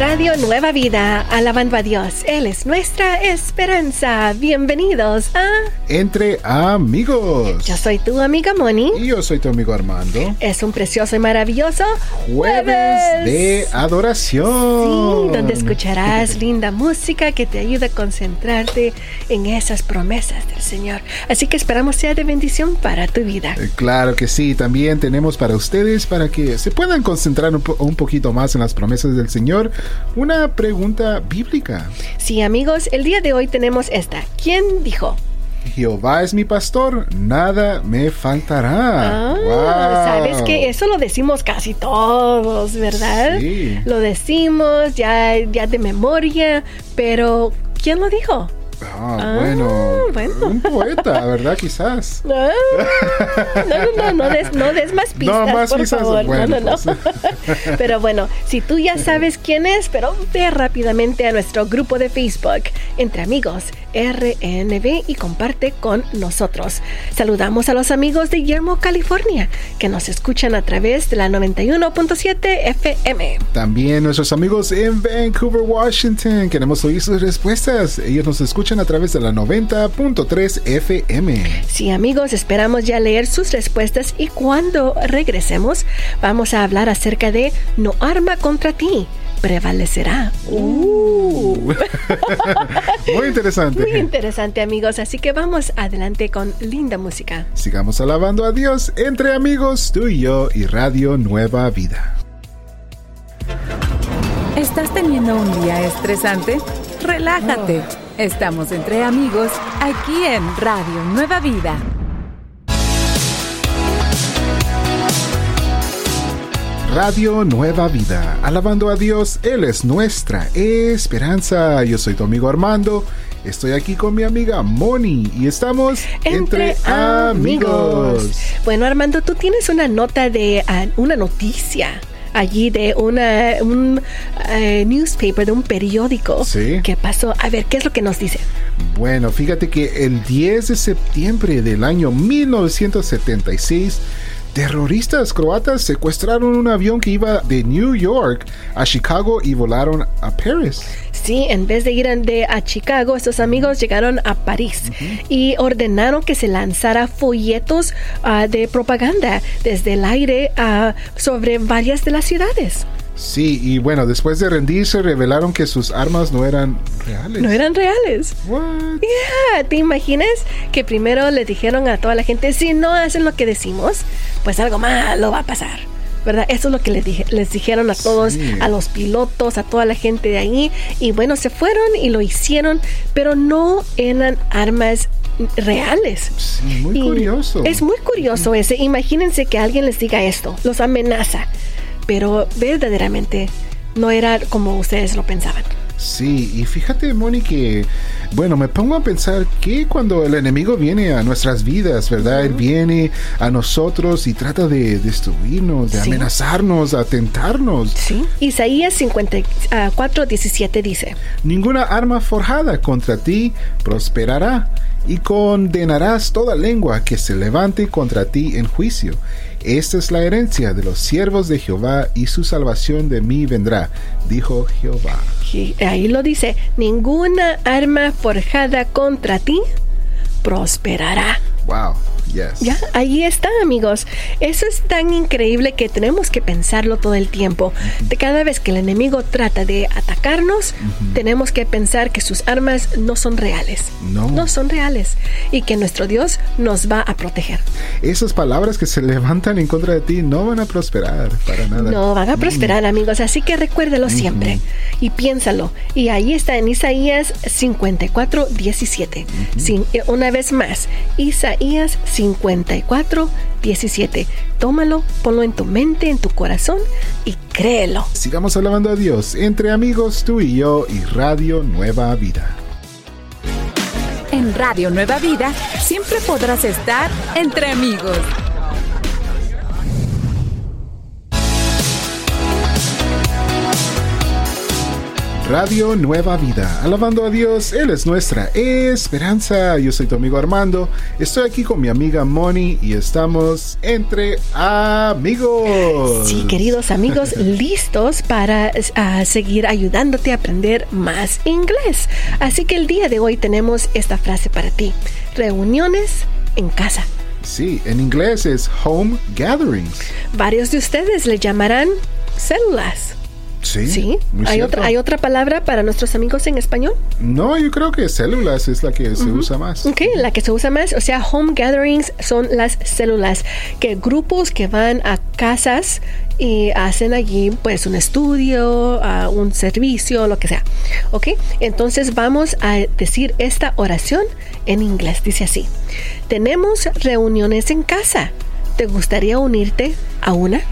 Radio Nueva Vida, alabando a Dios. Él es nuestra esperanza. Bienvenidos a Entre Amigos. Yo soy tu amiga Moni. Y yo soy tu amigo Armando. Es un precioso y maravilloso jueves, de adoración. Sí, donde escucharás linda música que te ayuda a concentrarte en esas promesas del Señor. Así que esperamos sea de bendición para tu vida. Eh, claro que sí, también tenemos para ustedes para que se puedan concentrar un, un poquito más en las promesas del Señor una pregunta bíblica. Sí, amigos, el día de hoy tenemos esta. ¿Quién dijo? Jehová es mi pastor, nada me faltará. Ah, Sabes que eso lo decimos casi todos, ¿verdad? Sí. Lo decimos ya, ya de memoria, pero ¿quién lo dijo? Ah, Ah, bueno, bueno. Un poeta, ¿verdad? Quizás. Ah, no, no, no, no des, no des más pistas, No, más por pistas, favor. bueno, no, no, no. pues. pero bueno, si tú ya sabes quién es, pero ve rápidamente a nuestro grupo de Facebook, Entre Amigos, RNB, y comparte con nosotros. Saludamos a los amigos de Yermo, California, que nos escuchan a través de la 91.7 FM. También nuestros amigos en Vancouver, Washington. Queremos oír sus respuestas. Ellos nos escuchan a través de la 90.3 FM. Sí, amigos, esperamos ya leer sus respuestas y cuando regresemos vamos a hablar acerca de No arma contra ti, prevalecerá. Uh. Muy interesante. Muy interesante, amigos, así que vamos adelante con linda música. Sigamos alabando a Dios entre amigos, tú y yo y Radio Nueva Vida. ¿Estás teniendo un día estresante? Relájate. Estamos entre amigos aquí en Radio Nueva Vida. Radio Nueva Vida, alabando a Dios, Él es nuestra esperanza. Yo soy tu amigo Armando, estoy aquí con mi amiga Moni y estamos entre, amigos. Bueno, Armando, tú tienes una nota de ah, una noticia allí de una un eh, newspaper de un periódico Sí. que pasó. A ver, ¿qué es lo que nos dice? Bueno, fíjate que el 10 de septiembre del año 1976, terroristas croatas secuestraron un avión que iba de New York a Chicago y volaron a Paris. Sí, en vez de ir a- de, a Chicago, estos amigos llegaron a París y ordenaron que se lanzara folletos ah, de propaganda desde el aire ah, sobre varias de las ciudades. Sí, y bueno, después de rendirse revelaron que sus armas no eran reales. No eran reales. What? Yeah, ¿Te imaginas que primero le dijeron a toda la gente, si no hacen lo que decimos, pues algo malo va a pasar? ¿Verdad? Eso es lo que les, dije- les dijeron a todos, Sí. a los pilotos, a toda la gente de ahí. Y bueno, se fueron y lo hicieron, pero no eran armas reales. Sí, muy Y curioso. Es muy curioso ese. Imagínense que alguien les diga esto, los amenaza, pero verdaderamente no era como ustedes lo pensaban. Sí, y fíjate, Moni, que, bueno, me pongo a pensar que cuando el enemigo viene a nuestras vidas, ¿verdad? Él viene a nosotros y trata de destruirnos, de Sí. amenazarnos, a tentarnos. Sí. Isaías 54, 17 dice. Ninguna arma forjada contra ti prosperará, y condenarás toda lengua que se levante contra ti en juicio. Esta es la herencia de los siervos de Jehová, y su salvación de mí vendrá, dijo Jehová. Y ahí lo dice, ninguna arma forjada contra ti prosperará. Wow, yes. Ya, ahí está, amigos. Eso es tan increíble que tenemos que pensarlo todo el tiempo. De cada vez que el enemigo trata de atacarnos, tenemos que pensar que sus armas no son reales. No. No son reales. Y que nuestro Dios nos va a proteger. Esas palabras que se levantan en contra de ti no van a prosperar para nada. No van a prosperar, amigos. Así que recuérdelo siempre y piénsalo. Y ahí está en Isaías 54, 17. Sin- eh, una vez más, Isaías 54, 17. Tómalo, ponlo en tu mente, en tu corazón y créelo. Sigamos alabando a Dios entre amigos, tú y yo y Radio Nueva Vida. En Radio Nueva Vida siempre podrás estar entre amigos. Radio Nueva Vida, alabando a Dios, Él es nuestra esperanza. Yo soy tu amigo Armando, estoy aquí con mi amiga Moni y estamos entre amigos. Sí, queridos amigos, listos para uh, seguir ayudándote a aprender más inglés. Así que el día de hoy tenemos esta frase para ti, reuniones en casa. Sí, en inglés es home gatherings. Varios de ustedes le llamarán células. Sí. ¿Sí? ¿Hay otra, ¿Hay otra palabra para nuestros amigos en español? No, yo creo que células es la que se usa más. Ok, la que se usa más. O sea, home gatherings son las células, que grupos que van a casas y hacen allí pues un estudio, uh, un servicio, lo que sea. ¿Ok? Entonces vamos a decir esta oración en inglés. Dice así. Tenemos reuniones en casa. ¿Te gustaría unirte a una?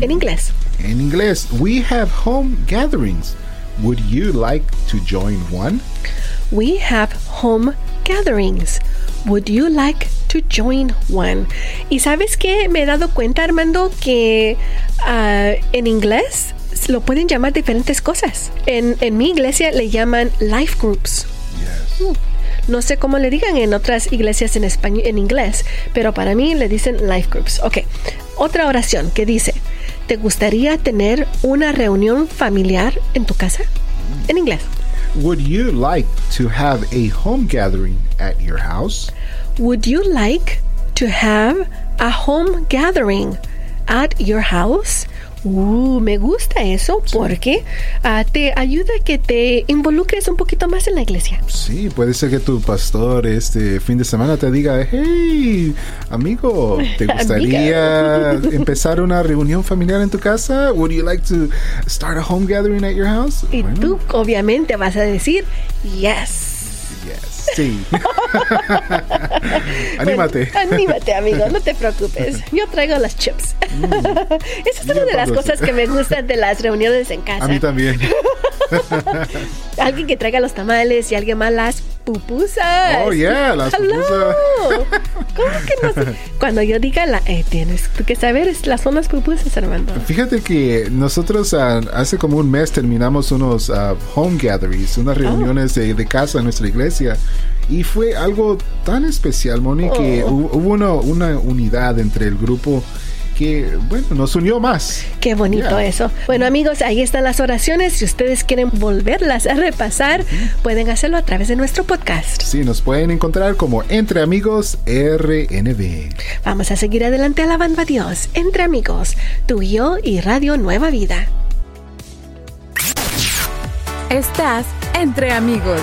En inglés. En inglés, we have home gatherings. Would you like to join one? We have home gatherings. Would you like to join one? Y sabes que me he dado cuenta, Armando, que uh, en inglés lo pueden llamar diferentes cosas. En, en mi iglesia le llaman life groups. Yes. No sé cómo le digan en otras iglesias en español, en inglés, pero para mí le dicen life groups. Ok. Otra oración que dice, ¿te gustaría tener una reunión familiar en tu casa? En inglés. Would you like to have a home gathering at your house? Would you like to have a home gathering at your house? Uh, me gusta eso porque uh, te ayuda a que te involucres un poquito más en la iglesia. Sí, puede ser que tu pastor este fin de semana te diga, hey, amigo, ¿te gustaría empezar una reunión familiar en tu casa? Would you like to start a home gathering at your house? Y bueno. tú obviamente vas a decir, yes. Yes. Sí. anímate. Bueno, anímate, amigo, no te preocupes. Yo traigo las chips. Mm. Esa es una de las cosas que me gustan de las reuniones en casa. A mí también. alguien que traiga los tamales y alguien más las pupusas. Oh, yeah, las Hello. pupusas. ¿Cómo que no sé? Cuando yo diga la, eh, tienes que saber, las son las pupusas, Armando. Fíjate que nosotros uh, hace como un mes terminamos unos uh, home gatherings, unas reuniones oh. de, de casa en nuestra iglesia. Y fue algo tan especial, Moni, que Oh. hubo una, una unidad entre el grupo que, bueno, nos unió más. Qué bonito Yeah. eso. Bueno, amigos, ahí están las oraciones. Si ustedes quieren volverlas a repasar, pueden hacerlo a través de nuestro podcast. Sí, nos pueden encontrar como Entre Amigos RNB. Vamos a seguir adelante alabando a Dios, entre amigos, tú y yo y Radio Nueva Vida. Estás entre amigos.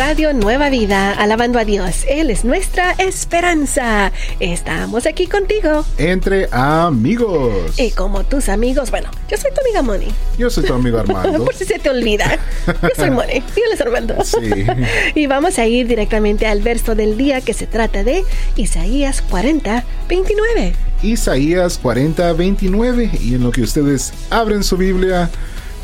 Radio Nueva Vida, alabando a Dios. Él es nuestra esperanza. Estamos aquí contigo. Entre Amigos. Y como tus amigos, bueno, yo soy tu amiga Moni. Yo soy tu amigo Armando. Por si se te olvida. Yo soy Moni. Y él es Armando. Sí. Y vamos a ir directamente al verso del día que se trata de Isaías 40, 29. Isaías 40, 29. Y en lo que ustedes abren su Biblia,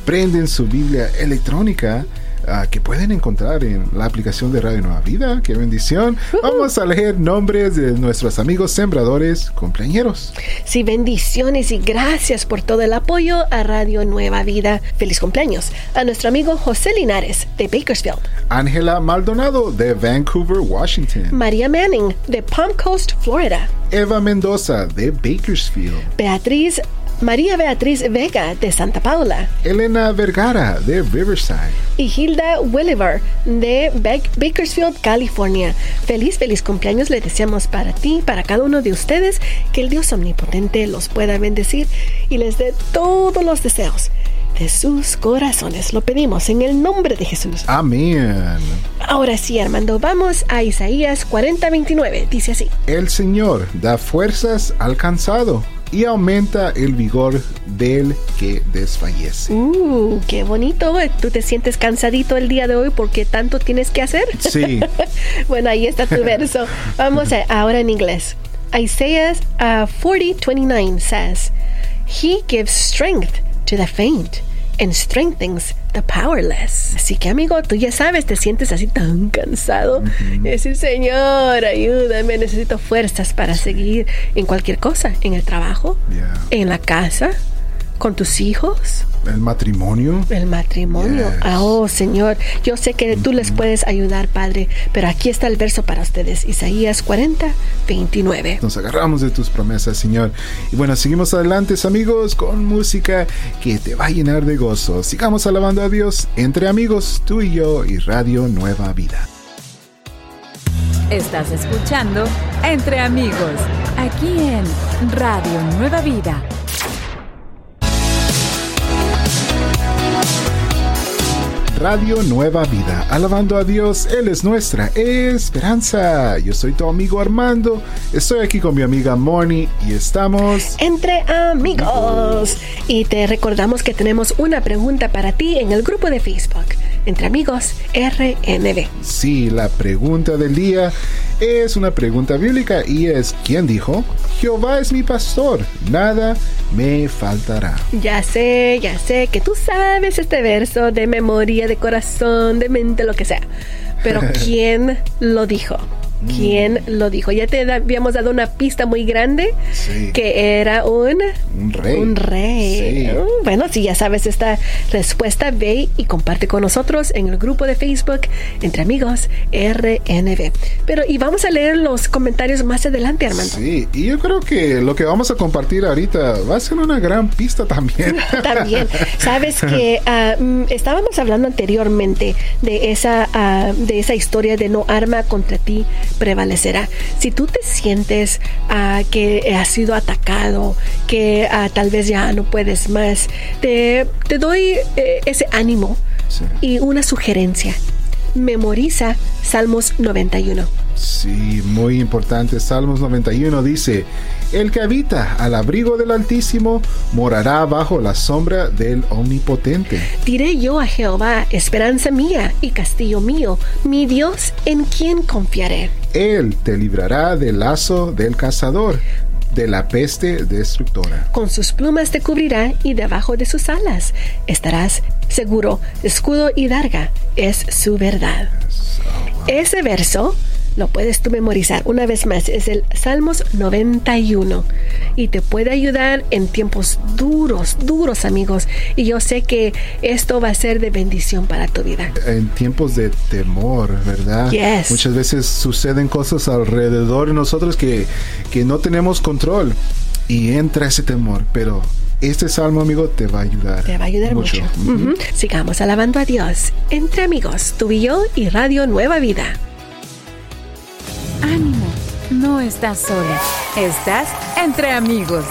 prenden su Biblia electrónica. Uh, que pueden encontrar en la aplicación de Radio Nueva Vida. ¡Qué bendición! Uh -huh. Vamos a leer nombres de nuestros amigos sembradores cumpleañeros. Sí, bendiciones y gracias por todo el apoyo a Radio Nueva Vida. Feliz cumpleaños a nuestro amigo José Linares de Bakersfield. Ángela Maldonado de Vancouver, Washington. María Manning de Palm Coast, Florida. Eva Mendoza de Bakersfield. Beatriz María Beatriz Vega de Santa Paula. Elena Vergara de Riverside. Y Hilda Welliver de Bakersfield, California. Feliz, feliz cumpleaños le deseamos para ti, para cada uno de ustedes, que el Dios omnipotente los pueda bendecir y les dé todos los deseos de sus corazones. Lo pedimos en el nombre de Jesús. Amén. Ahora sí, Armando, vamos a Isaías 40:29. Dice así. El Señor da fuerzas al cansado y aumenta el vigor del que desfallece. Uh, qué bonito. ¿Tú te sientes cansadito el día de hoy porque tanto tienes que hacer? Sí. bueno, ahí está tu verso. Vamos a, ahora en inglés. Isaiah uh, 40:29 says, He gives strength to the faint. And strengthens the powerless. Así que amigo, tú ya sabes, te sientes así tan cansado. Es decir, Señor, ayúdame, necesito fuerzas para seguir en cualquier cosa, en el trabajo, Yeah. en la casa, con tus hijos. El matrimonio. El matrimonio. Yes. Ah, Oh, Señor, yo sé que tú les puedes ayudar, Padre, pero aquí está el verso para ustedes, Isaías 40, 29. Nos agarramos de tus promesas, Señor. Y bueno, seguimos adelante, amigos, con música que te va a llenar de gozo. Sigamos alabando a Dios entre amigos, tú y yo y Radio Nueva Vida. Estás escuchando Entre Amigos, aquí en Radio Nueva Vida. Radio Nueva Vida, alabando a Dios, Él es nuestra esperanza. Yo soy tu amigo Armando, estoy aquí con mi amiga Moni y estamos... Entre amigos. Y te recordamos que tenemos una pregunta para ti en el grupo de Facebook, Entre Amigos RNB. Sí, la pregunta del día es una pregunta bíblica y es, ¿quién dijo? Jehová es mi pastor, nada me faltará. Ya sé, ya sé que tú sabes este verso de memoria, de corazón, de mente, lo que sea. Pero ¿quién lo dijo? ¿Quién lo dijo? Ya te habíamos dado una pista muy grande Sí. que era un Un rey. Un rey. Sí. Mm, Bueno, si ya sabes esta respuesta, ve y comparte con nosotros en el grupo de Facebook Entre Amigos RNB. Pero, y vamos a leer los comentarios más adelante, Armando. Sí, y yo creo que lo que vamos a compartir ahorita va a ser una gran pista también. También, sabes que mm, estábamos hablando anteriormente de esa, ah, de esa historia de no arma contra ti prevalecerá. Si tú te sientes ah, que has sido atacado, que ah, tal vez ya no puedes más, te, te doy eh, ese ánimo Sí. y una sugerencia. Memoriza Salmos 91. Sí, muy importante. Salmos 91 dice, El que habita al abrigo del Altísimo morará bajo la sombra del Omnipotente. Diré yo a Jehová, esperanza mía y castillo mío, mi Dios en quien confiaré. Él te librará del lazo del cazador, de la peste destructora. Con sus plumas te cubrirá y debajo de sus alas estarás seguro. Escudo y darga es su verdad. Ese verso lo puedes tú memorizar una vez más. Es el Salmos 91 y te puede ayudar en tiempos duros, duros amigos. Y yo sé que esto va a ser de bendición para tu vida. En tiempos de temor, ¿verdad? Yes. Muchas veces suceden cosas alrededor de nosotros que, que no tenemos control y entra ese temor, pero este salmo, amigo, te va a ayudar. Te va a ayudar mucho. Sigamos alabando a Dios entre amigos, tú y yo y Radio Nueva Vida. Ánimo, no estás sola. Estás entre amigos.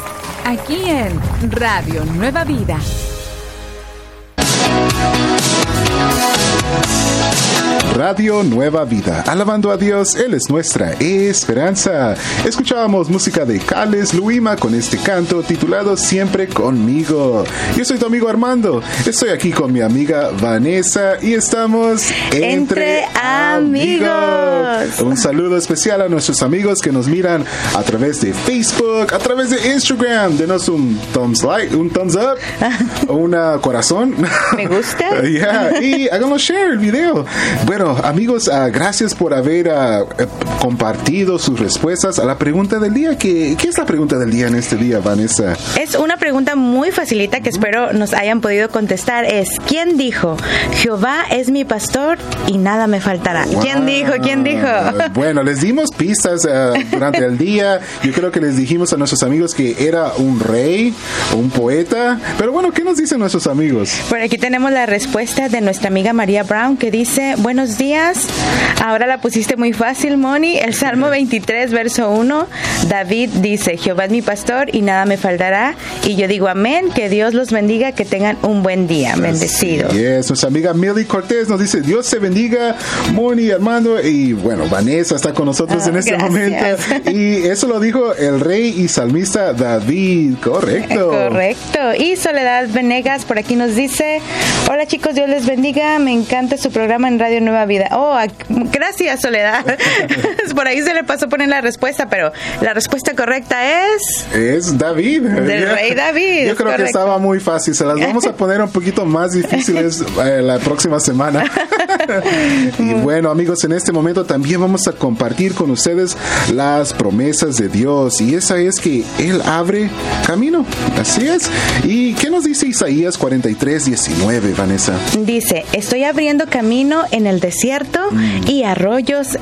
Aquí en Radio Nueva Vida. Radio Nueva Vida, alabando a Dios, Él es nuestra esperanza. Escuchábamos música de Cales Luima con este canto titulado Siempre conmigo. Yo soy tu amigo Armando, estoy aquí con mi amiga Vanessa y estamos Entre amigos. Un saludo especial a nuestros amigos que nos miran a través de Facebook, a través de Instagram. Denos un thumbs like, un thumbs up, una corazón. Me gusta. Yeah, y háganos share el video. Bueno, amigos, ah, gracias por haber eh, compartido sus respuestas a la pregunta del día. ¿Qué, ¿Qué es la pregunta del día en este día, Vanessa? Es una pregunta muy facilita que espero nos hayan podido contestar. Es, ¿quién dijo? Jehová es mi pastor y nada me faltará. ¿Quién dijo? ¿Quién dijo? Bueno, les dimos pistas ah, durante el día. Yo creo que les dijimos a nuestros amigos que era un rey, un poeta. Pero bueno, ¿qué nos dicen nuestros amigos? Por aquí tenemos la respuesta de nuestra amiga María Brown que dice, buenos días, ahora la pusiste muy fácil, Moni, el Salmo 23, verso 1, David dice, Jehová es mi pastor y nada me faltará, y yo digo amén, que Dios los bendiga, que tengan un buen día, bendecido. Yes, nuestra amiga Millie Cortés nos dice, Dios se bendiga, Moni, Armando, y bueno, bueno, Vanessa está con nosotros Oh, en este gracias. momento. Y eso lo dijo el rey y salmista David. Correcto. Correcto. Y Soledad Venegas por aquí nos dice, hola chicos, Dios les bendiga, me encanta su programa en Radio Nueva Vida. Oh, ac- gracias Soledad. por ahí se le pasó poner la respuesta, pero la respuesta correcta es... Es David. Del rey David, Yo creo que estaba muy fácil. Se las vamos a poner un poquito más difíciles eh, la próxima semana. y bueno, amigos, en este momento también vamos a compartir con ustedes las promesas de Dios. Y esa es que Él abre camino. Así es. ¿Y qué nos dice Isaías 43, 19, Vanessa? Dice, estoy abriendo camino en el desierto y arroyos,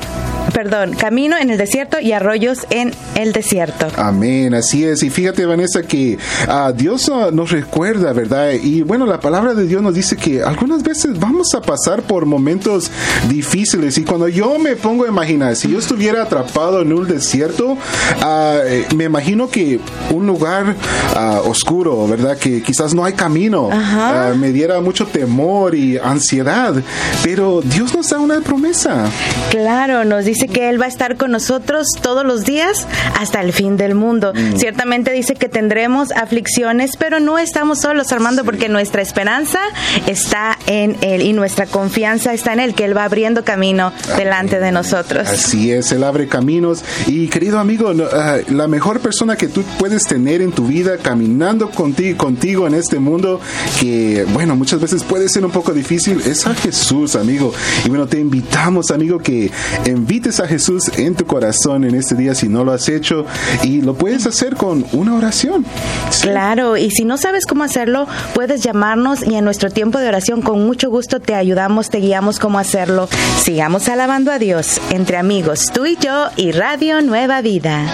perdón, camino en el desierto y arroyos en el desierto. Amén, así es. Y fíjate, Vanessa, que ah, Dios ah, nos recuerda, ¿verdad? Y bueno, la palabra de Dios nos dice que algunas veces vamos a pasar por momentos difíciles. Y cuando yo me pongo a imaginar, si yo estuviera atrapado en un desierto, eh, me imagino que un lugar oscuro, ¿verdad? Que quizás no hay camino, me diera mucho temor y ansiedad. Pero Dios nos da una promesa. Claro, nos dice que Él va a estar con nosotros todos los días hasta el fin del mundo. Ciertamente dice que tendremos aflicciones, pero no estamos solos, Armando, porque nuestra esperanza está en Él y nuestra confianza está en Él, que Él va abriendo camino delante de nosotros. Así es, Él abre caminos. Y querido amigo, ah, la mejor persona que tú puedes tener en tu vida caminando contigo, contigo en este mundo, que bueno, muchas veces puede ser un poco difícil, es a Jesús, amigo. Y bueno, te invitamos, amigo, que invites a Jesús en tu corazón en este día si no lo has hecho. Y lo puedes hacer con una oración. Claro, y si no sabes cómo hacerlo, puedes llamarnos y en nuestro tiempo de oración con mucho gusto te ayudamos, te guiamos cómo hacerlo. Sigamos alabando a Dios entre amigos, tú y yo y Radio Nueva Vida.